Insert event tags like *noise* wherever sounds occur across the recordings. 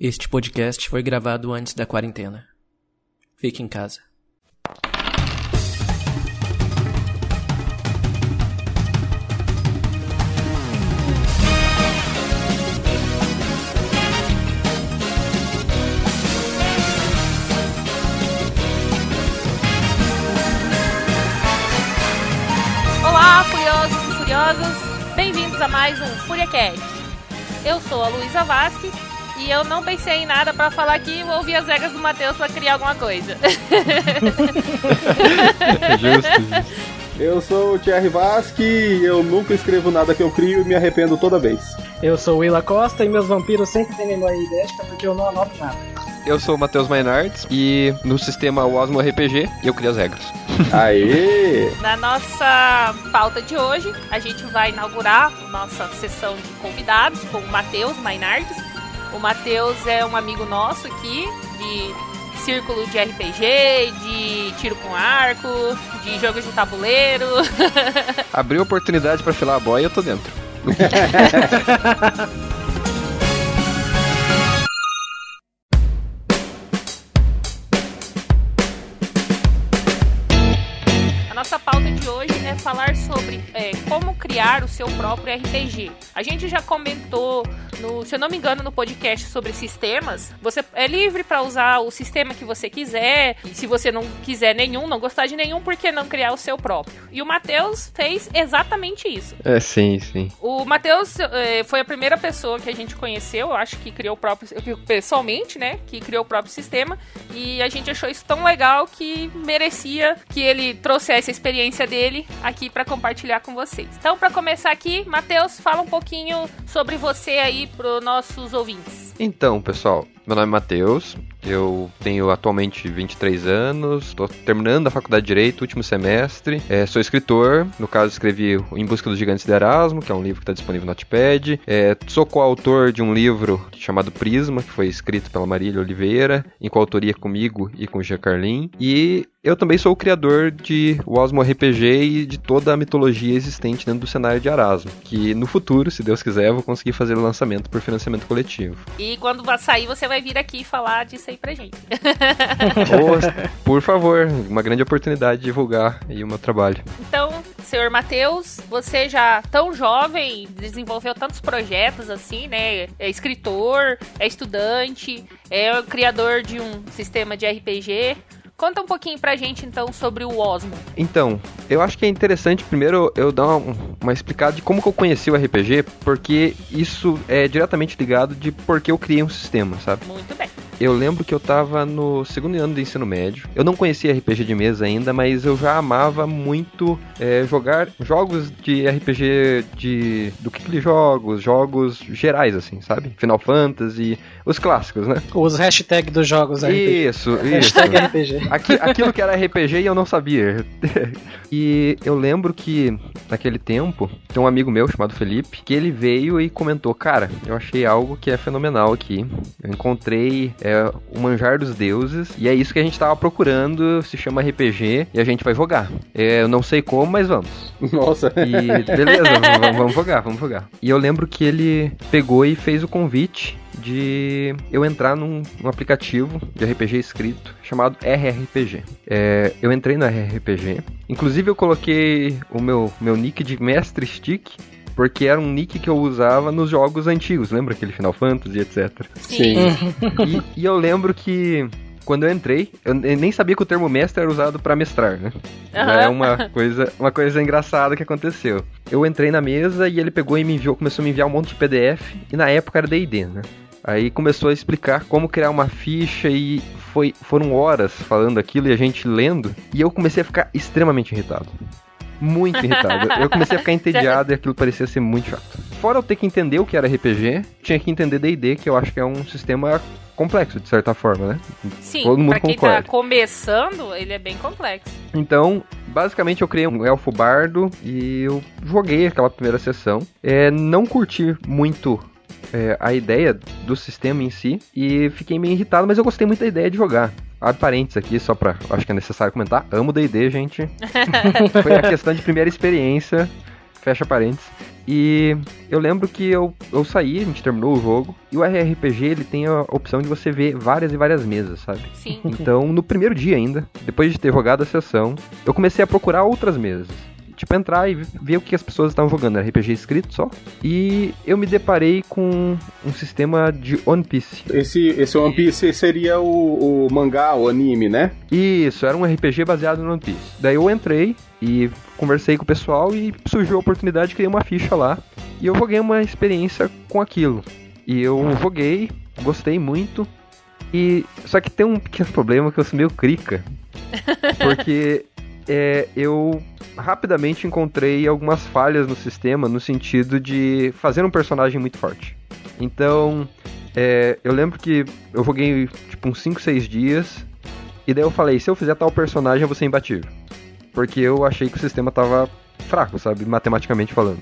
Este podcast foi gravado antes da quarentena. Fique em casa. Olá, furiosos e furiosas! Bem-vindos a mais um FuriaCast. Eu sou a Luísa Vasque e eu não pensei em nada pra falar aqui, vou ouvir as regras do Matheus pra criar alguma coisa. *laughs* Justo, justo. Eu sou o Thierry Vasque e eu nunca escrevo nada que eu crio e me arrependo toda vez. Eu sou o Willa Costa e meus vampiros sempre têm memória idética porque eu não anoto nada. Eu sou o Matheus Mainardes e no sistema Osmo RPG eu crio as regras. Aê! *laughs* Na nossa pauta de hoje, a gente vai inaugurar nossa sessão de convidados com o Matheus Mainardes. O Matheus é um amigo nosso aqui de círculo de RPG, de tiro com arco, de jogos de tabuleiro. Abriu oportunidade pra filar a boia eu tô dentro. *laughs* criar o seu próprio RPG. A gente já comentou, no, se eu não me engano, no podcast sobre sistemas. Você é livre para usar o sistema que você quiser. Se você não quiser nenhum, não gostar de nenhum, por que não criar o seu próprio? E o Matheus fez exatamente isso. É, sim, sim. O Matheus eh, foi a primeira pessoa que a gente conheceu, eu acho que criou o próprio, pessoalmente, né? Que criou o próprio sistema. E a gente achou isso tão legal que merecia que ele trouxesse a experiência dele aqui para compartilhar com vocês. Então, para começar aqui, Matheus, fala um pouquinho sobre você aí para nossos ouvintes. Então, pessoal, meu nome é Matheus, eu tenho atualmente 23 anos, estou terminando a faculdade de Direito, último semestre, é, sou escritor, no caso escrevi Em Busca dos Gigantes de Erasmo, que é um livro que está disponível no Notepad, é, sou coautor de um livro chamado Prisma, que foi escrito pela Marília Oliveira, em coautoria comigo e com o Gia Carlin, e eu também sou o criador de Osmo RPG e de toda a mitologia existente dentro do cenário de Erasmo, que no futuro, se Deus quiser, eu vou conseguir fazer o lançamento por financiamento coletivo. E quando vai sair, você vai vir aqui falar disso aí pra gente. *laughs* Por favor, uma grande oportunidade de divulgar aí o meu trabalho. Então, senhor Matheus, você já tão jovem, desenvolveu tantos projetos assim, né? É escritor, é estudante, é criador de um sistema de RPG. Conta um pouquinho pra gente então sobre o Osmo. Então, eu acho que é interessante primeiro eu dar uma, uma explicada de como que eu conheci o RPG, porque isso é diretamente ligado de por que eu criei um sistema, sabe? Muito bem. Eu lembro que eu tava no segundo ano do ensino médio. Eu não conhecia RPG de mesa ainda, mas eu já amava muito é, jogar jogos de RPG de. do que aqueles jogos? Jogos gerais, assim, sabe? Final Fantasy, os clássicos, né? Os hashtags dos jogos RPG. Isso, *laughs* isso. Hashtag RPG. Aqui- aquilo que era RPG e eu não sabia. *laughs* e eu lembro que naquele tempo tem um amigo meu chamado Felipe que ele veio e comentou: Cara, eu achei algo que é fenomenal aqui. Eu encontrei é, o Manjar dos Deuses e é isso que a gente tava procurando. Se chama RPG e a gente vai jogar. É, eu não sei como, mas vamos. Nossa. E beleza, vamos, vamos jogar, vamos jogar. E eu lembro que ele pegou e fez o convite de eu entrar num, num aplicativo de RPG escrito chamado RRPG. É, eu entrei no RRPG, inclusive eu coloquei o meu, meu nick de Mestre Stick. Porque era um nick que eu usava nos jogos antigos, lembra aquele Final Fantasy, etc. Sim. E, e eu lembro que quando eu entrei, eu nem sabia que o termo mestre era usado pra mestrar, né? Já é uma coisa, uma coisa engraçada que aconteceu. Eu entrei na mesa e ele pegou e me enviou, começou a me enviar um monte de PDF, e na época era D&D, né? Aí começou a explicar como criar uma ficha e foi, foram horas falando aquilo e a gente lendo, e eu comecei a ficar extremamente irritado. Muito irritado. *laughs* Eu comecei a ficar entediado e aquilo parecia ser muito chato. Fora eu ter que entender o que era RPG, tinha que entender D&D, que eu acho que é um sistema complexo, de certa forma, né? Sim, Todo mundo pra quem concorda. tá começando, ele é bem complexo. Então, basicamente eu criei um elfo bardo e eu joguei aquela primeira sessão. É, não curti muito é, a ideia do sistema em si e fiquei meio irritado, mas eu gostei muito da ideia de jogar. Abre parênteses aqui, só pra. Acho que é necessário comentar. Amo D&D, gente. *laughs* Foi a questão de primeira experiência. Fecha parênteses. E eu lembro que eu, eu saí, a gente terminou o jogo, e o RRPG ele tem a opção de você ver várias e várias mesas, sabe? Sim. Então, no primeiro dia ainda, depois de ter jogado a sessão, eu comecei a procurar outras mesas tipo, entrar e ver o que as pessoas estavam jogando. Era RPG escrito só. E eu me deparei com um sistema de One Piece. Esse, esse One Piece seria o, o mangá, o anime, né? Isso, era um RPG baseado no One Piece. Daí eu entrei e conversei com o pessoal e surgiu a oportunidade de criar uma ficha lá. E eu joguei uma experiência com aquilo. E eu joguei, gostei muito. E só que tem um pequeno problema que eu sou meio crica. *laughs* Porque é, eu rapidamente encontrei algumas falhas no sistema no sentido de fazer um personagem muito forte. Então, é, eu lembro que eu joguei tipo uns 5, 6 dias e daí eu falei, se eu fizer tal personagem eu vou ser imbatível. Porque eu achei que o sistema tava fraco, sabe, matematicamente falando.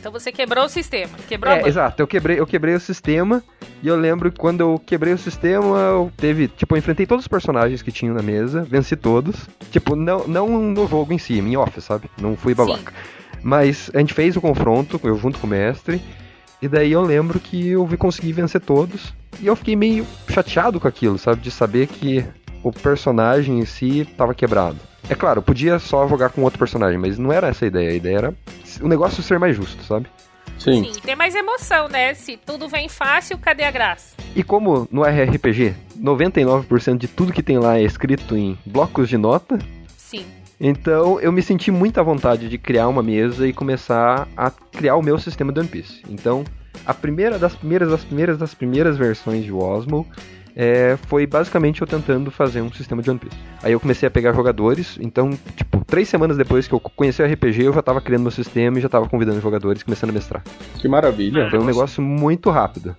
Então você quebrou o sistema, quebrou é, exato, eu quebrei, eu quebrei o sistema e eu lembro que quando eu quebrei o sistema, eu teve, tipo, eu enfrentei todos os personagens que tinham na mesa, venci todos. Tipo, não, não no jogo em si, em off, sabe? Não fui babaca. Sim. Mas a gente fez o confronto, eu junto com o mestre, e daí eu lembro que eu consegui vencer todos. E eu fiquei meio chateado com aquilo, sabe? De saber que o personagem em si estava quebrado. É claro, podia só jogar com outro personagem, mas não era essa a ideia. A ideia era o negócio ser mais justo, sabe? Sim. Sim, tem mais emoção, né? Se tudo vem fácil, cadê a graça? E como no RRPG, 99% de tudo que tem lá é escrito em blocos de nota. Sim. Então eu me senti muita vontade de criar uma mesa e começar a criar o meu sistema de One Piece. Então, a primeira das primeiras das primeiras das primeiras versões de Osmo é, foi basicamente eu tentando fazer um sistema de One Piece. Aí eu comecei a pegar jogadores, então, tipo, três semanas depois que eu conheci o RPG, eu já tava criando meu sistema e já tava convidando jogadores, começando a mestrar. Que maravilha! Foi um negócio muito rápido.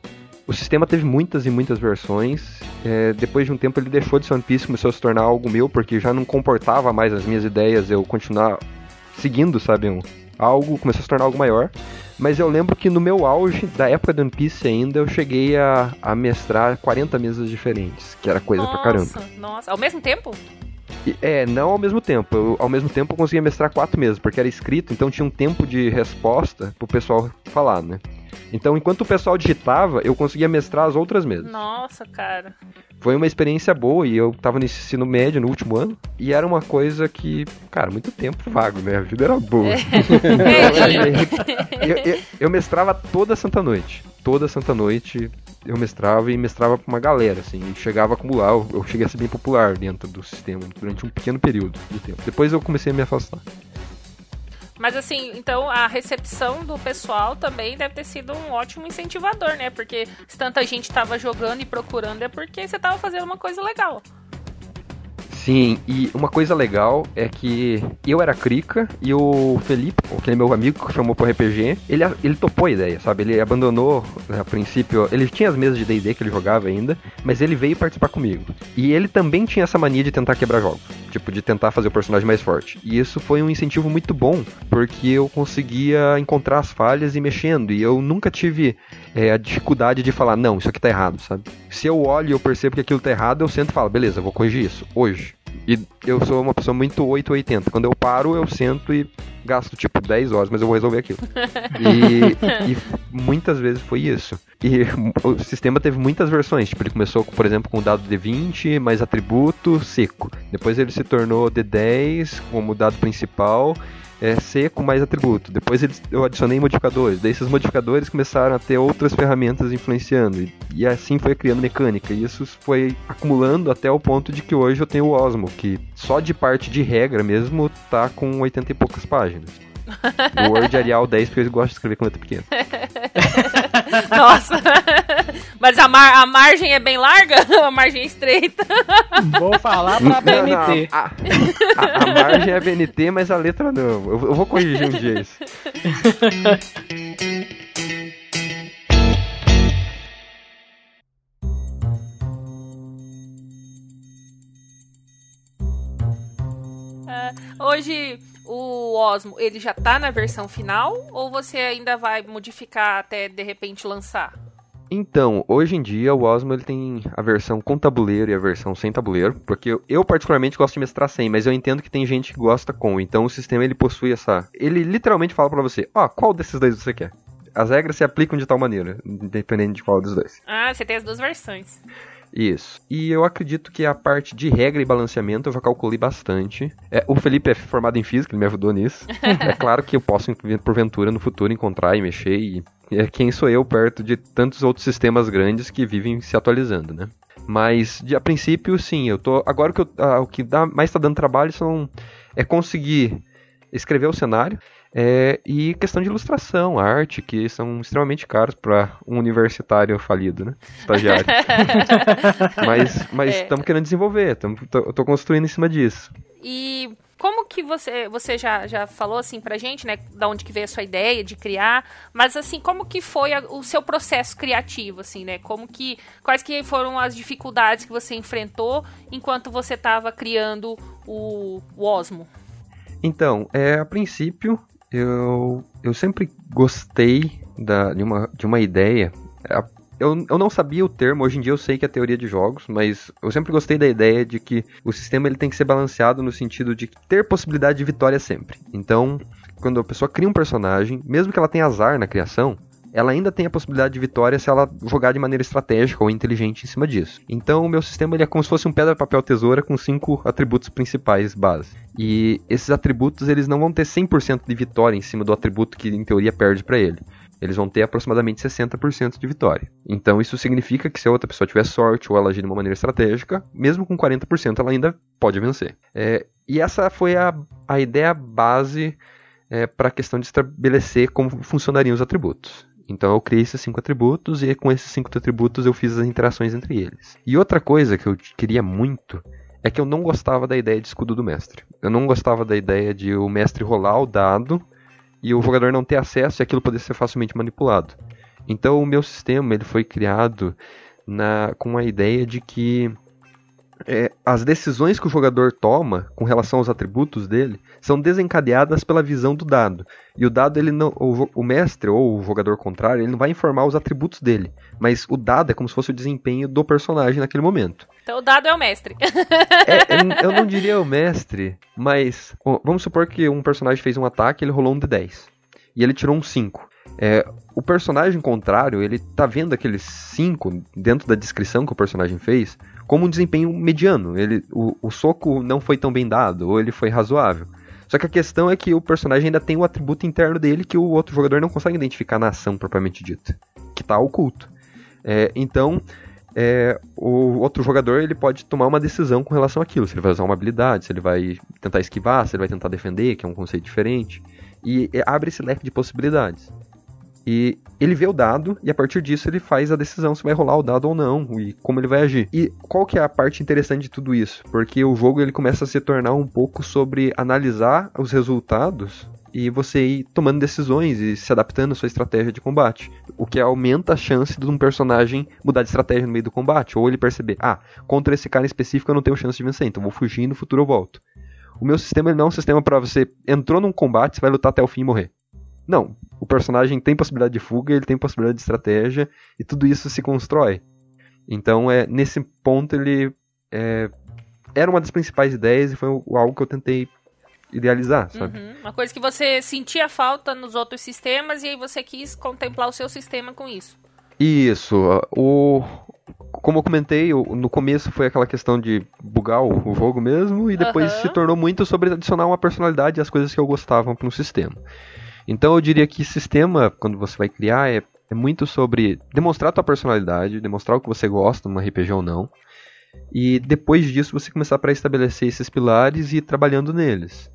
O sistema teve muitas e muitas versões. É, depois de um tempo ele deixou de ser One Piece, começou a se tornar algo meu, porque já não comportava mais as minhas ideias eu continuar seguindo, sabe, um, algo, começou a se tornar algo maior. Mas eu lembro que no meu auge, da época do One Piece ainda, eu cheguei a, a mestrar 40 mesas diferentes, que era coisa nossa, pra caramba. Nossa, ao mesmo tempo? É, não ao mesmo tempo. Eu, ao mesmo tempo eu conseguia mestrar quatro mesas, porque era escrito, então tinha um tempo de resposta pro pessoal falar, né? Então, enquanto o pessoal digitava, eu conseguia mestrar as outras mesas. Nossa, cara. Foi uma experiência boa e eu tava no ensino médio no último ano. E era uma coisa que, cara, muito tempo vago, né? A vida era boa. É. *laughs* eu, eu, eu mestrava toda Santa Noite. Toda Santa Noite eu mestrava e mestrava pra uma galera, assim, e chegava a acumular, eu cheguei a ser bem popular dentro do sistema durante um pequeno período de tempo. Depois eu comecei a me afastar. Mas assim, então a recepção do pessoal também deve ter sido um ótimo incentivador, né? Porque se tanta gente estava jogando e procurando é porque você estava fazendo uma coisa legal. Sim, e uma coisa legal é que eu era Krika e o Felipe, aquele meu amigo que chamou pro RPG, ele, ele topou a ideia, sabe? Ele abandonou, né, a princípio, ele tinha as mesas de D&D que ele jogava ainda, mas ele veio participar comigo. E ele também tinha essa mania de tentar quebrar jogos, tipo, de tentar fazer o personagem mais forte. E isso foi um incentivo muito bom, porque eu conseguia encontrar as falhas e mexendo, e eu nunca tive é, a dificuldade de falar, não, isso aqui tá errado, sabe? Se eu olho e eu percebo que aquilo tá errado, eu sento e falo, beleza, vou corrigir isso, hoje. E eu sou uma pessoa muito 880. Quando eu paro, eu sento e gasto tipo 10 horas, mas eu vou resolver aquilo. *laughs* e, e, muitas vezes foi isso. E o sistema teve muitas versões. Tipo, ele começou, por exemplo, com o dado D20, mais atributo, seco. Depois ele se tornou D10 como dado principal é, seco mais atributo. Depois eles, eu adicionei modificadores. Daí esses modificadores começaram a ter outras ferramentas influenciando. E, e, assim foi criando mecânica. E isso foi acumulando até o ponto de que hoje eu tenho o Osmo, que só de parte de regra mesmo tá com 80 e poucas páginas. *laughs* O Word Arial 10 porque eu gosto de escrever com letra pequena. *laughs* *laughs* Nossa! Mas a, mar a margem é bem larga? *laughs* A margem é estreita? Vou falar pra BNT. Não, a, a, a, margem é BNT, mas a letra não. Eu, eu vou corrigir um dia isso. Uh, hoje o Osmo, ele já tá na versão final ou você ainda vai modificar até de repente lançar? Então, hoje em dia o Osmo ele tem a versão com tabuleiro e a versão sem tabuleiro, porque eu, eu, particularmente gosto de mestrar sem, mas eu entendo que tem gente que gosta com. Então o sistema ele possui essa, ele literalmente fala para você, ó, oh, qual desses dois você quer? As regras se aplicam de tal maneira, dependendo de qual dos dois. Ah, você tem as duas versões. Isso. E eu acredito que a parte de regra e balanceamento eu já calculei bastante. É, o Felipe é formado em física, ele me ajudou nisso. *laughs* é claro que eu posso, porventura, no futuro encontrar e mexer. E é quem sou eu perto de tantos outros sistemas grandes que vivem se atualizando, né? Mas, de, a princípio, sim, eu tô. Agora o que, eu, ah, o que dá, mais está dando trabalho são, é conseguir escrever o cenário é, e questão de ilustração, arte, que são extremamente caros para um universitário falido, né? Estagiário. *laughs* mas mas estamos é. querendo desenvolver, tamo, tô, eu tô construindo em cima disso. E como que você você já, já falou assim pra gente, né, da onde que veio a sua ideia de criar, mas assim, como que foi a, o seu processo criativo assim, né? Como que quais que foram as dificuldades que você enfrentou enquanto você estava criando o, o Osmo? Então, é, a princípio, eu, eu sempre gostei da, de, uma, de uma ideia. Eu, eu não sabia o termo, hoje em dia eu sei que é teoria de jogos, mas eu sempre gostei da ideia de que o sistema ele tem que ser balanceado no sentido de ter possibilidade de vitória sempre. Então, quando a pessoa cria um personagem, mesmo que ela tenha azar na criação, ela ainda tem a possibilidade de vitória se ela jogar de maneira estratégica ou inteligente em cima disso. Então, o meu sistema ele é como se fosse um pedra, papel, tesoura com cinco atributos principais base. E esses atributos eles não vão ter 100% de vitória em cima do atributo que em teoria perde para ele. Eles vão ter aproximadamente 60% de vitória. Então isso significa que se a outra pessoa tiver sorte ou ela agir de uma maneira estratégica, mesmo com 40% ela ainda pode vencer. É, e essa foi a, a ideia base é, para a questão de estabelecer como funcionariam os atributos. Então eu criei esses cinco atributos e com esses cinco atributos eu fiz as interações entre eles. E outra coisa que eu queria muito é que eu não gostava da ideia de escudo do mestre. Eu não gostava da ideia de o mestre rolar o dado e o jogador não ter acesso e aquilo poder ser facilmente manipulado. Então o meu sistema ele foi criado na, com a ideia de que é, as decisões que o jogador toma com relação aos atributos dele são desencadeadas pela visão do dado. E o dado, ele não, o, o, mestre ou o jogador contrário, ele não vai informar os atributos dele. Mas o dado é como se fosse o desempenho do personagem naquele momento. Então o dado é o mestre. *laughs* é, eu não diria o mestre, mas vamos supor que um personagem fez um ataque, ele rolou um D10. E ele tirou um 5. É, o personagem contrário, ele tá vendo aqueles 5 dentro da descrição que o personagem fez como um desempenho mediano. Ele, o, o soco não foi tão bem dado, ou ele foi razoável. Só que a questão é que o personagem ainda tem o atributo interno dele que o outro jogador não consegue identificar na ação propriamente dita, que está oculto. É, então, é, o outro jogador ele pode tomar uma decisão com relação àquilo, se ele vai usar uma habilidade, se ele vai tentar esquivar, se ele vai tentar defender, que é um conceito diferente, e abre esse leque de possibilidades. E ele vê o dado e a partir disso ele faz a decisão se vai rolar o dado ou não e como ele vai agir. E qual que é a parte interessante de tudo isso? Porque o jogo ele começa a se tornar um pouco sobre analisar os resultados e você ir tomando decisões e se adaptando à sua estratégia de combate. O que aumenta a chance de um personagem mudar de estratégia no meio do combate, ou ele perceber, ah, contra esse cara em específico eu não tenho chance de vencer, então vou fugir e no futuro eu volto. O meu sistema não é um sistema para você entrou num combate, você vai lutar até o fim e morrer. Não, o personagem tem possibilidade de fuga, ele tem possibilidade de estratégia e tudo isso se constrói. Então, é nesse ponto ele é, era uma das principais ideias e foi algo que eu tentei idealizar, sabe? Uhum. Uma coisa que você sentia falta nos outros sistemas e aí você quis contemplar o seu sistema com isso. Isso. O, como eu comentei, no começo foi aquela questão de bugar o, jogo mesmo e depois uhum. se tornou muito sobre adicionar uma personalidade às coisas que eu gostava para um sistema. Então eu diria que sistema, quando você vai criar, é, é muito sobre demonstrar a tua personalidade, demonstrar o que você gosta numa RPG ou não. E depois disso você começar para estabelecer esses pilares e ir trabalhando neles.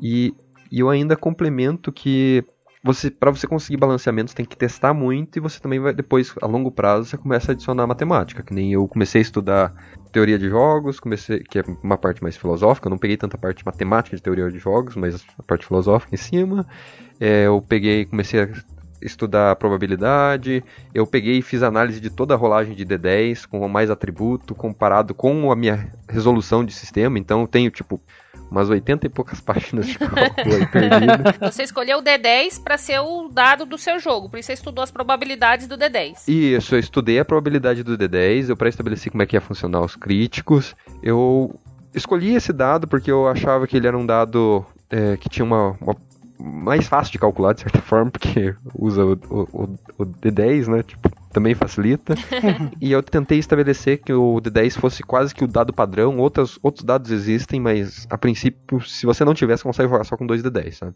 E, e eu ainda complemento que você para você conseguir balanceamentos tem que testar muito e você também vai depois a longo prazo você começa a adicionar matemática que nem eu comecei a estudar teoria de jogos comecei que é uma parte mais filosófica eu não peguei tanta parte matemática de teoria de jogos mas a parte filosófica em cima. É, eu peguei comecei a estudar probabilidade eu peguei e fiz análise de toda a rolagem de D10 com mais atributo comparado com a minha resolução de sistema então eu tenho tipo umas 80 e poucas *laughs* páginas de cálculo aí perdido. *laughs* Você escolheu o D10 para ser o dado do seu jogo, por isso você estudou as probabilidades do D10. Isso, eu estudei a probabilidade do D10, eu pré-estabeleci como é que ia funcionar os críticos. Eu escolhi esse dado porque eu achava que ele era um dado é, que tinha uma, uma mais fácil de calcular, de certa *laughs* forma, porque usa o, o, o D10, né? Tipo, também facilita. *laughs* e eu tentei estabelecer que o D10 fosse quase que o dado padrão. Outros, outros dados existem, mas a princípio, se você não tivesse, consegue jogar só com dois D10, sabe?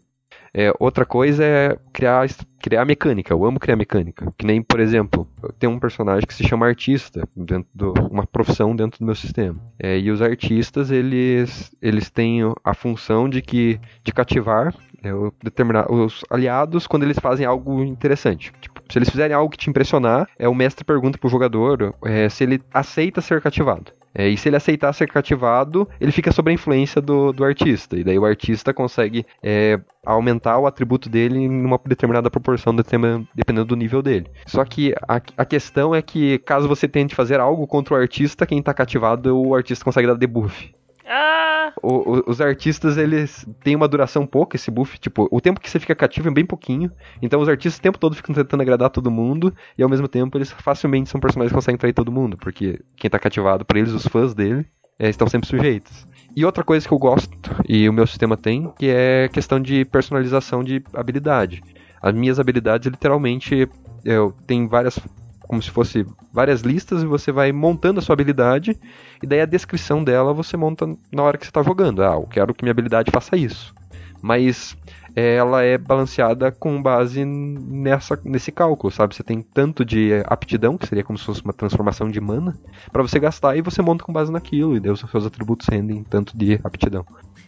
É, outra coisa é criar, criar mecânica. Eu amo criar mecânica. Que nem, por exemplo, eu tenho um personagem que se chama artista, dentro do, uma profissão dentro do meu sistema. É, e os artistas, eles, eles têm a função de que de cativar é, determinar os aliados quando eles fazem algo interessante. Tipo, se eles fizerem algo que te impressionar, é, o mestre pergunta pro jogador é, se ele aceita ser cativado. É, e se ele aceitar ser cativado, ele fica sob a influência do, do artista. E daí o artista consegue é, aumentar o atributo dele em uma determinada proporção, dependendo do nível dele. Só que a, a questão é que, caso você tente fazer algo contra o artista, quem está cativado, o artista consegue dar debuff. Ah. O, o, os artistas, eles têm uma duração pouca, esse buff. Tipo, o tempo que você fica cativo é bem pouquinho. Então os artistas o tempo todo ficam tentando agradar todo mundo. E ao mesmo tempo eles facilmente são personagens que conseguem trair todo mundo. Porque quem tá cativado, para eles, os fãs dele, é, estão sempre sujeitos. E outra coisa que eu gosto, e o meu sistema tem, que é questão de personalização de habilidade. As minhas habilidades, literalmente, eu tenho várias como se fosse várias listas e você vai montando a sua habilidade e daí a descrição dela você monta na hora que você está jogando. Ah, eu quero que minha habilidade faça isso. Mas é, ela é balanceada com base nessa, nesse cálculo, sabe? Você tem tanto de aptidão, que seria como se fosse uma transformação de mana, para você gastar e você monta com base naquilo, e daí os seus atributos rendem tanto de aptidão.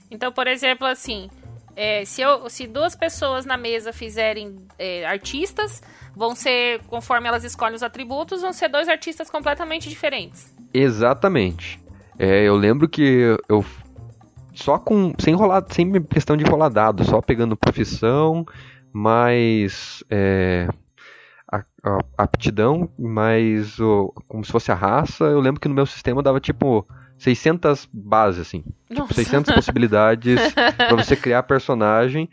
Então, por exemplo, assim, é, se, eu, se duas pessoas na mesa fizerem é, artistas, vão ser, conforme elas escolhem os atributos, vão ser dois artistas completamente diferentes. Exatamente. É, eu lembro que eu só com sem rolar, sem questão de rolar dado, só pegando profissão, mais é, a, a, aptidão, mais o, como se fosse a raça. Eu lembro que no meu sistema dava tipo 600 bases assim, tipo, 600 possibilidades *laughs* para você criar personagem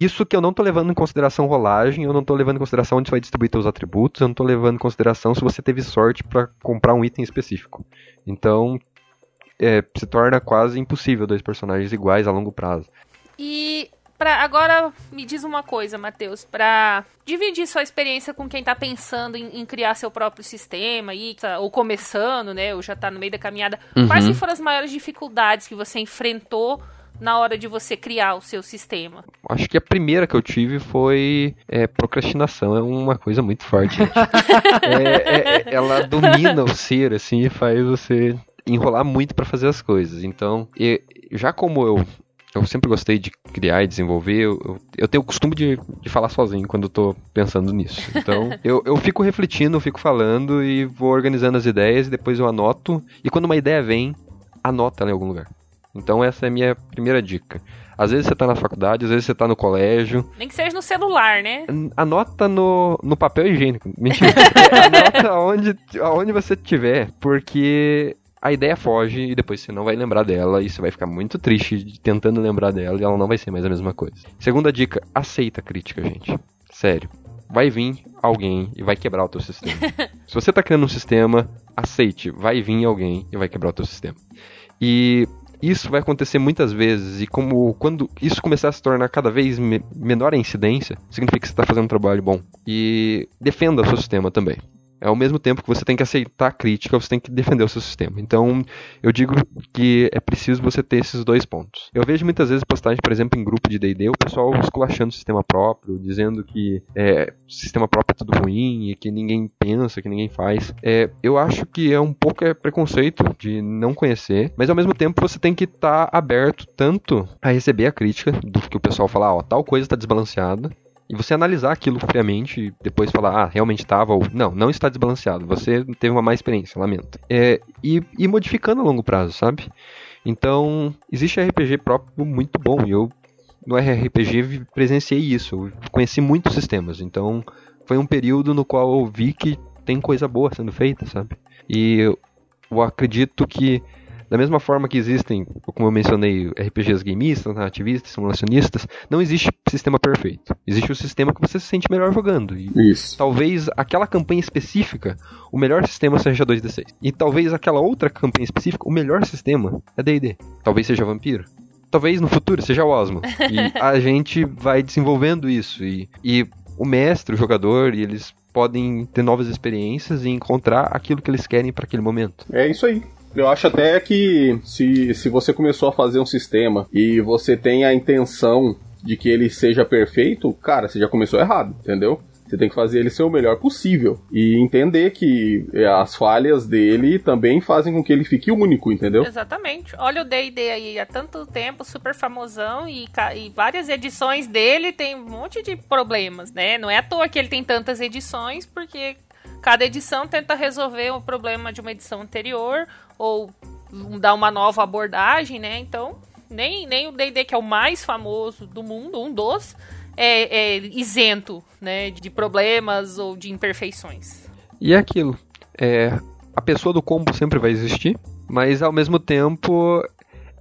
isso que eu não tô levando em consideração rolagem, eu não tô levando em consideração onde você vai distribuir seus atributos, eu não tô levando em consideração se você teve sorte para comprar um item específico. Então, é, se torna quase impossível dois personagens iguais a longo prazo. E pra, agora me diz uma coisa, Matheus, para dividir sua experiência com quem tá pensando em, em, criar seu próprio sistema aí, tá, ou começando, né, ou já tá no meio da caminhada, uhum. quais foram as maiores dificuldades que você enfrentou na hora de você criar o seu sistema? Acho que a primeira que eu tive foi é, procrastinação. É uma coisa muito forte, *laughs* é, é, ela domina o ser, assim, e faz você enrolar muito para fazer as coisas. Então, já como eu eu sempre gostei de criar e desenvolver. Eu, eu tenho o costume de, de falar sozinho quando eu tô pensando nisso. Então, *laughs* eu, eu fico refletindo, eu fico falando e vou organizando as ideias e depois eu anoto. E quando uma ideia vem, anota ela em algum lugar. Então essa é a minha primeira dica. Às vezes você está na faculdade, às vezes você está no colégio. Nem que seja no celular, né? Anota no, no papel higiênico. Mentira. *laughs* Anota onde, onde você estiver, porque a ideia foge e depois você não vai lembrar dela e você vai ficar muito triste tentando lembrar dela e ela não vai ser mais a mesma coisa. Segunda dica, aceita a crítica, gente. Sério. Vai vir alguém e vai quebrar o teu sistema. *laughs* Se você está criando um sistema, aceite, vai vir alguém e vai quebrar o teu sistema. E isso vai acontecer muitas vezes e como quando isso começar a se tornar cada vez me menor a incidência, significa que você está fazendo um trabalho bom. E defenda o seu sistema também. É ao mesmo tempo que você tem que aceitar a crítica, você tem que defender o seu sistema. Então, eu digo que é preciso você ter esses dois pontos. Eu vejo muitas vezes postagens, por exemplo, em grupo de D&D, o pessoal esculachando o sistema próprio, dizendo que é, sistema próprio é tudo ruim, e que ninguém pensa, que ninguém faz. É, eu acho que é um pouco é preconceito de não conhecer, mas ao mesmo tempo você tem que estar tá aberto tanto a receber a crítica do que o pessoal fala, ó, tal coisa está desbalanceada, e você analisar aquilo friamente e depois falar, ah, realmente estava, ou não, não está desbalanceado, você teve uma má experiência, lamento. É, e, e modificando a longo prazo, sabe? Então, existe RPG próprio muito bom, e eu no RPG presenciei isso, eu conheci muitos sistemas, então foi um período no qual eu vi que tem coisa boa sendo feita, sabe? E eu, acredito que Da mesma forma que existem, como eu mencionei, RPGs gameistas, narrativistas, simulacionistas, não existe sistema perfeito. Existe o sistema que você se sente melhor jogando. E Isso. talvez aquela campanha específica, o melhor sistema seja 2D6. E talvez aquela outra campanha específica, o melhor sistema é D&D. Talvez seja Vampiro. Talvez no futuro seja o Osmo. E *laughs* a gente vai desenvolvendo isso. E, e o mestre, o jogador, e eles podem ter novas experiências e encontrar aquilo que eles querem para aquele momento. É isso aí. Eu acho até que se, se você começou a fazer um sistema e você tem a intenção de que ele seja perfeito, cara, você já começou errado, entendeu? Você tem que fazer ele ser o melhor possível. E entender que é, as falhas dele também fazem com que ele fique único, entendeu? Exatamente. Olha o D&D aí há tanto tempo, super famosão e, e, várias edições dele tem um monte de problemas, né? Não é à toa que ele tem tantas edições, porque cada edição tenta resolver um problema de uma edição anterior ou dar uma nova abordagem, né? Então, nem, nem o D&D que é o mais famoso do mundo, um dos é, é isento né, de problemas ou de imperfeições. E é aquilo. É, a pessoa do combo sempre vai existir, mas ao mesmo tempo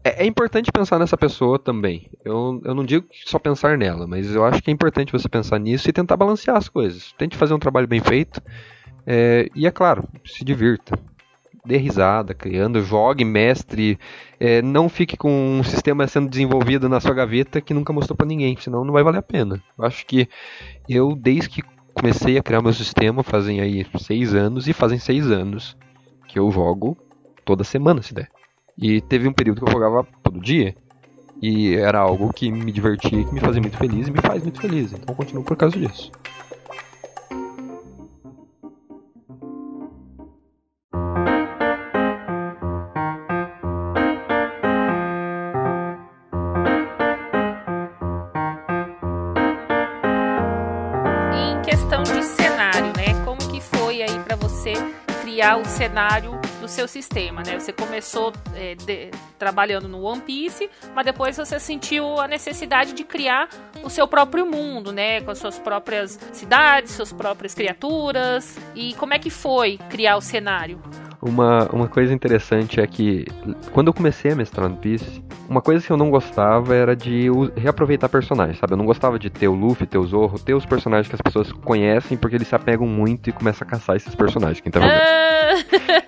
é, é, importante pensar nessa pessoa também. Eu, eu não digo só pensar nela, mas eu acho que é importante você pensar nisso e tentar balancear as coisas. Tente fazer um trabalho bem feito. É, e é claro, se divirta dê risada criando, jogue, mestre, é, não fique com um sistema sendo desenvolvido na sua gaveta que nunca mostrou para ninguém, senão não vai valer a pena. Eu acho que eu, desde que comecei a criar meu sistema, fazem aí seis anos, e fazem seis anos que eu jogo toda semana, se der. E teve um período que eu jogava todo dia, e era algo que me divertia, que me fazia muito feliz e me faz muito feliz, então eu continuo por causa disso. Cenário do seu sistema, né? Você começou é, de, trabalhando no One Piece, mas depois você sentiu a necessidade de criar o seu próprio mundo, né? Com as suas próprias cidades, suas próprias criaturas. E como é que foi criar o cenário? Uma, uma coisa interessante é que quando eu comecei a mestrar One Piece, uma coisa que eu não gostava era de reaproveitar personagens, sabe? Eu não gostava de ter o Luffy, ter o Zorro, ter os personagens que as pessoas conhecem, porque eles se apegam muito e começam a caçar esses personagens. Quem tá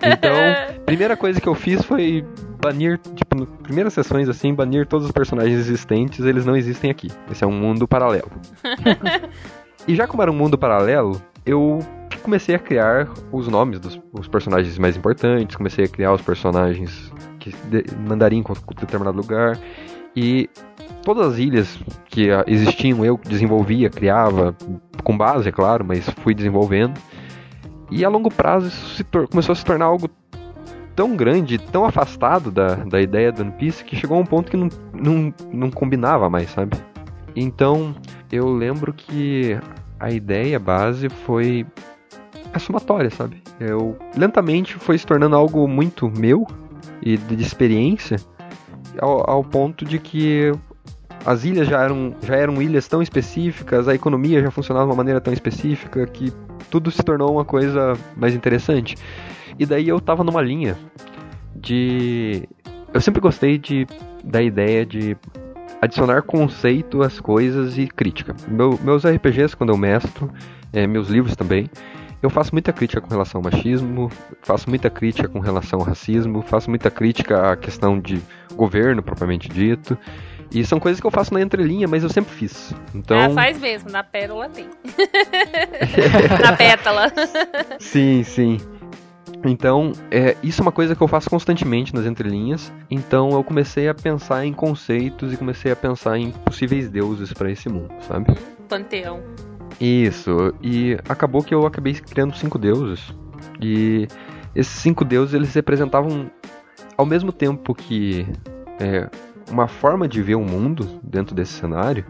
então, *laughs* primeira coisa que eu fiz foi banir, tipo, nas primeiras sessões assim, banir todos os personagens existentes, eles não existem aqui. Esse é um mundo paralelo. *laughs* e já como era um mundo paralelo, eu comecei a criar os nomes dos os personagens mais importantes, comecei a criar os personagens que mandariam em determinado lugar. E todas as ilhas que existiam eu desenvolvia, criava, com base, é claro, mas fui desenvolvendo. E a longo prazo isso começou a se tornar algo tão grande, tão afastado da, da ideia do One Piece, que chegou a um ponto que não, não, não combinava mais, sabe? Então, eu lembro que a ideia base foi a somatória, sabe? Eu lentamente foi se tornando algo muito meu, e de experiência ao, ao ponto de que as ilhas já eram, já eram ilhas tão específicas, a economia já funcionava de uma maneira tão específica que tudo se tornou uma coisa mais interessante. E daí eu tava numa linha de. Eu sempre gostei de, da ideia de adicionar conceito às coisas e crítica. Meu, meus RPGs, quando eu mestro, é, meus livros também, eu faço muita crítica com relação ao machismo, faço muita crítica com relação ao racismo, faço muita crítica à questão de governo propriamente dito. E são coisas que eu faço na entrelinha, mas eu sempre fiz. Então... Ah, faz mesmo, na pérola tem. *laughs* na pétala. sim, sim. Então, é, isso é uma coisa que eu faço constantemente nas entrelinhas. Então, eu comecei a pensar em conceitos e comecei a pensar em possíveis deuses para esse mundo, sabe? Panteão. Isso, e acabou que eu acabei criando cinco deuses. E esses cinco deuses eles representavam, ao mesmo tempo que é, uma forma de ver o mundo dentro desse cenário,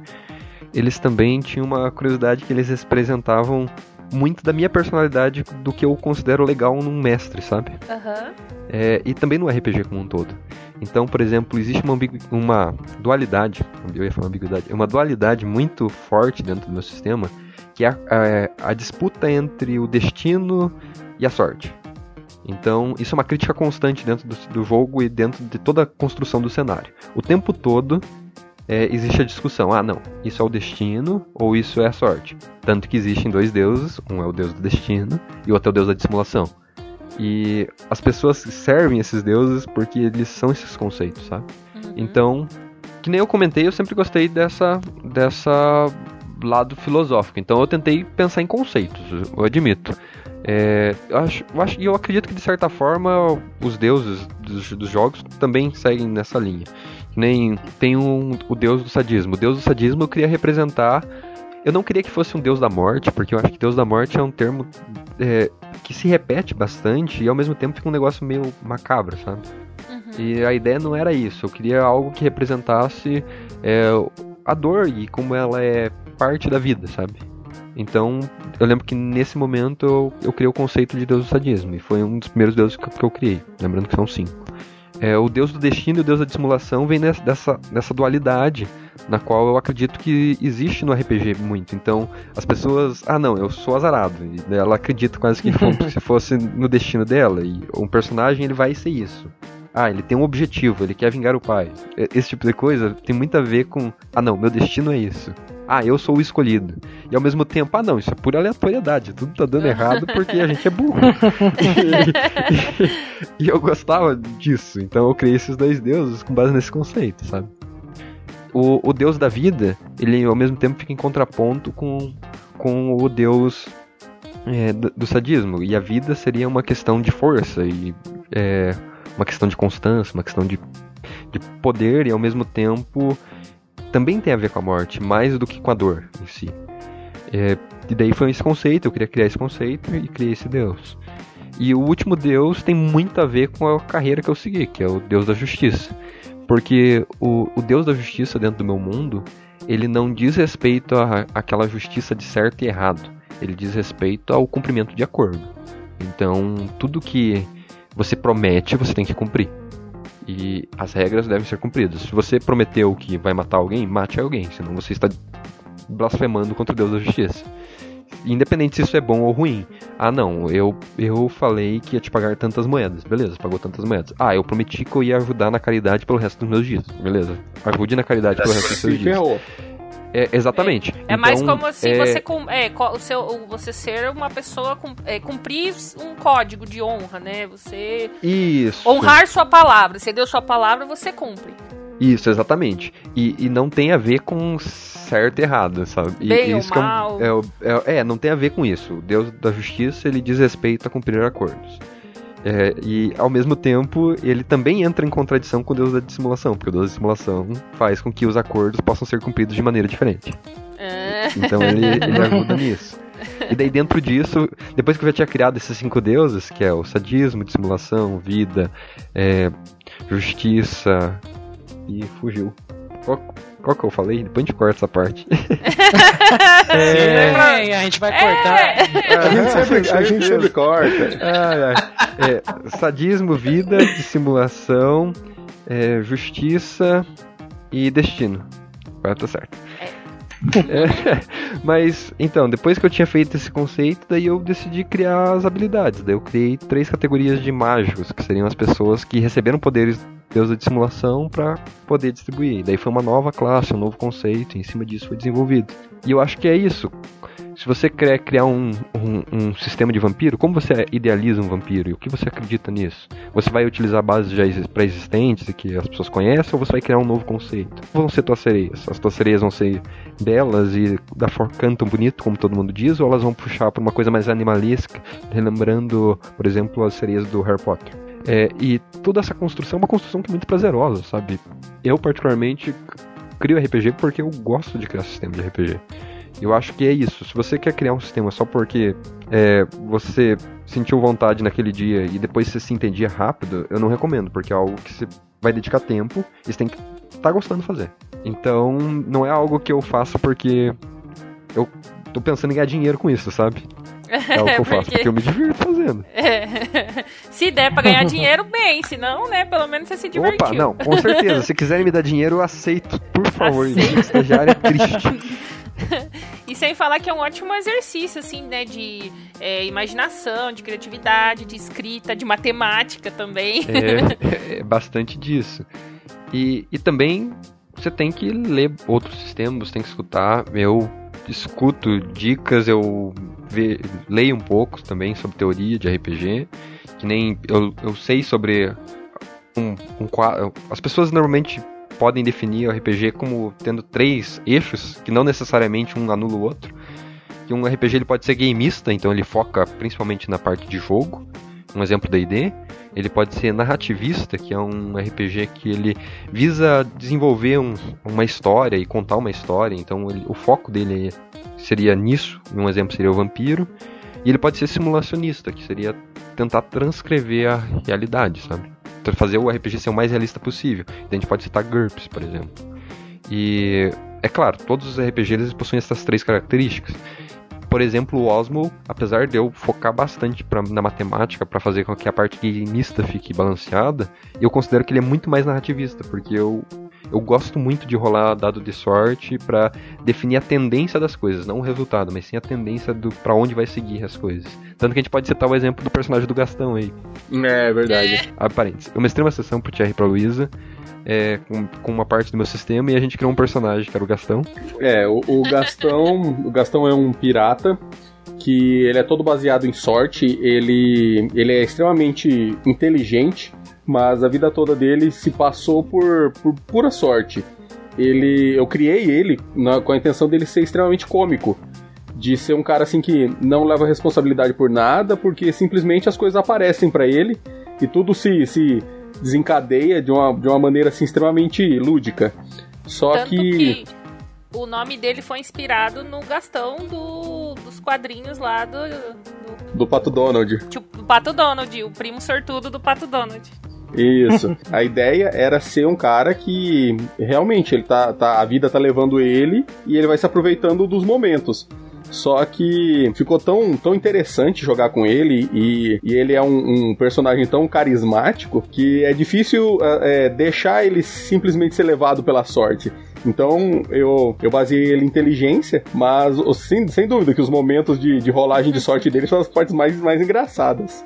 eles também tinham uma curiosidade que eles representavam muito da minha personalidade do que eu considero legal num mestre, sabe? Uhum. É, e também no RPG como um todo. Então, por exemplo, existe uma, uma dualidade, eu ia falar ambiguidade, uma dualidade muito forte dentro do meu sistema, que é a, a, a disputa entre o destino e a sorte. Então, isso é uma crítica constante dentro do, do jogo e dentro de toda a construção do cenário. O tempo todo é, existe a discussão: ah, não, isso é o destino ou isso é a sorte. Tanto que existem dois deuses: um é o deus do destino e o outro é o deus da dissimulação. E as pessoas servem esses deuses porque eles são esses conceitos, sabe? Uhum. Então, que nem eu comentei, eu sempre gostei dessa, dessa lado filosófico. Então eu tentei pensar em conceitos, eu admito. É, eu, acho, eu, acho, eu acredito que de certa forma os deuses dos, dos jogos também seguem nessa linha. Nem tem um, o deus do sadismo. O deus do sadismo eu queria representar. Eu não queria que fosse um deus da morte, porque eu acho que deus da morte é um termo é, que se repete bastante e ao mesmo tempo fica um negócio meio macabro, sabe? Uhum. E a ideia não era isso. Eu queria algo que representasse é, a dor e como ela é parte da vida, sabe? Então, eu lembro que nesse momento eu, eu criei o conceito de deus do sadismo, e foi um dos primeiros deuses que, que eu criei, lembrando que são cinco. É, o deus do destino e o deus da dissimulação vem nessa, dessa, dessa dualidade, na qual eu acredito que existe no RPG muito. Então, as pessoas, ah não, eu sou azarado, e ela acredita quase que *laughs* se fosse no destino dela, e um personagem ele vai ser isso. Ah, ele tem um objetivo, ele quer vingar o pai. Esse tipo de coisa tem muito a ver com, ah não, meu destino é isso ah, eu sou o escolhido. E ao mesmo tempo, ah, não, isso é pura aleatoriedade, tudo tá dando errado porque a gente é burro. *laughs* e, e, eu gostava disso, então eu criei esses dois deuses com base nesse conceito, sabe? O, o deus da vida, ele ao mesmo tempo fica em contraponto com, com o deus é, do, do, sadismo. E a vida seria uma questão de força e é, uma questão de constância, uma questão de, de poder e ao mesmo tempo também tem a ver com a morte, mais do que com a dor em si. É, e daí foi esse conceito, eu queria criar esse conceito e criei esse Deus. E o último Deus tem muito a ver com a carreira que eu segui, que é o Deus da Justiça. Porque o, o Deus da Justiça dentro do meu mundo, ele não diz respeito à aquela justiça de certo e errado. Ele diz respeito ao cumprimento de acordo. Então, tudo que você promete, você tem que cumprir. E as regras devem ser cumpridas. Se você prometeu que vai matar alguém, mate alguém, senão você está blasfemando contra o Deus da Justiça. Independente se isso é bom ou ruim. Ah, não, eu, eu falei que ia te pagar tantas moedas. Beleza, pagou tantas moedas. Ah, eu prometi que eu ia ajudar na caridade pelo resto dos meus dias. Beleza, ajude na caridade pelo resto dos seus dias. É, exatamente. É, é então, mais como se é... você, é, o seu, você ser uma pessoa, é, cumprir um código de honra, né? Você Isso. honrar sua palavra. Você deu sua palavra, você cumpre. Isso, exatamente. E, e não tem a ver com certo e errado, sabe? E, Bem isso ou mal. É, é, é, não tem a ver com isso. O Deus da justiça, ele diz respeito a cumprir acordos. É, e ao mesmo tempo, ele também entra em contradição com o Deus da dissimulação, porque o Deus da dissimulação faz com que os acordos possam ser cumpridos de maneira diferente. É. Então ele, ele *laughs* ajuda nisso. E daí dentro disso, depois que eu já tinha criado esses cinco deuses, que é o sadismo, dissimulação, vida, é, justiça e fugiu. Qual, qual que eu falei? Depois a gente corta essa parte. *laughs* é... Sim, a gente vai cortar. É. A, gente sempre, a gente sempre corta. Ah, é. sadismo, vida, dissimulação, é, justiça e destino. Agora tá certo. É, *laughs* mas, então, depois que eu tinha feito esse conceito, daí eu decidi criar as habilidades. Daí eu criei três categorias de mágicos, que seriam as pessoas que receberam poderes deusa de simulação para poder distribuir. Daí foi uma nova classe, um novo conceito, e em cima disso foi desenvolvido. E eu acho que é isso. Se você quer criar um, um, um, sistema de vampiro, como você idealiza um vampiro e o que você acredita nisso? Você vai utilizar bases já pré-existentes e que as pessoas conhecem, ou você vai criar um novo conceito? Vão ser tuas sereias. As tuas sereias vão ser belas e da forma cantam bonito, como todo mundo diz, ou elas vão puxar para uma coisa mais animalesca, relembrando, por exemplo, as sereias do Harry Potter? É, e toda essa construção é uma construção que é muito prazerosa, sabe? Eu, particularmente, crio RPG porque eu gosto de criar sistema de RPG. Eu acho que é isso. Se você quer criar um sistema só porque é, você sentiu vontade naquele dia e depois você se entendia rápido, eu não recomendo, porque é algo que você vai dedicar tempo e você tem que estar tá gostando de fazer. Então, não é algo que eu faço porque eu tô pensando em ganhar dinheiro com isso, sabe? É o *laughs* que eu porque... faço, porque eu me divirto fazendo. É. *laughs* Se der pra ganhar dinheiro, bem. Se não, né, pelo menos você se divertiu. Opa, não, com certeza. Se quiserem me dar dinheiro, eu aceito, por favor. Aceito. Estagiário é triste. *laughs* *laughs* e sem falar que é um ótimo exercício, assim, né? De é, imaginação, de criatividade, de escrita, de matemática também. É, é bastante disso. E, e também você tem que ler outros sistemas, tem que escutar. Eu escuto dicas, eu ve, leio um pouco também sobre teoria de RPG. Que nem eu, eu sei sobre um, um As pessoas normalmente podem definir o RPG como tendo três eixos, que não necessariamente um anula o outro. Que um RPG ele pode ser gameista, então ele foca principalmente na parte de jogo. Um exemplo da ID. Ele pode ser narrativista, que é um RPG que ele visa desenvolver um, uma história e contar uma história. Então ele, o foco dele seria nisso. Um exemplo seria o vampiro. E ele pode ser simulacionista, que seria tentar transcrever a realidade, sabe? Fazer o RPG ser o mais realista possível. Então a gente pode citar GURPS, por exemplo. E é claro, todos os RPGs eles possuem essas três características. Por exemplo, o Osmo, apesar de eu focar bastante pra, na matemática para fazer com que a parte gameista fique balanceada, eu considero que ele é muito mais narrativista, porque eu eu gosto muito de rolar dado de sorte para definir a tendência das coisas, não o resultado, mas sim a tendência do para onde vai seguir as coisas. Tanto que a gente pode citar o exemplo do personagem do Gastão aí. É, verdade. É. Aparentes. Uma extrema sessão pro Thierry e pra Luísa. É, com, com, uma parte do meu sistema e a gente criou um personagem que era o Gastão. É, o, o Gastão, *laughs* o Gastão é um pirata que ele é todo baseado em sorte, ele, ele é extremamente inteligente mas a vida toda dele se passou por, por pura sorte. Ele, eu criei ele na, com a intenção dele ser extremamente cômico, de ser um cara assim que não leva responsabilidade por nada, porque simplesmente as coisas aparecem para ele e tudo se, se desencadeia de uma, de uma maneira assim extremamente lúdica. Só Tanto que... que o nome dele foi inspirado no Gastão do, dos quadrinhos lá do, do... do Pato Donald. Tipo, do Pato Donald, o primo sortudo do Pato Donald. Isso. A ideia era ser um cara que realmente ele tá, tá, a vida tá levando ele e ele vai se aproveitando dos momentos. Só que ficou tão, tão interessante jogar com ele e, e ele é um, um, personagem tão carismático que é difícil é, deixar ele simplesmente ser levado pela sorte. Então eu, eu baseei ele em inteligência, mas sem, sem dúvida que os momentos de, de rolagem de sorte dele são as partes mais, mais engraçadas.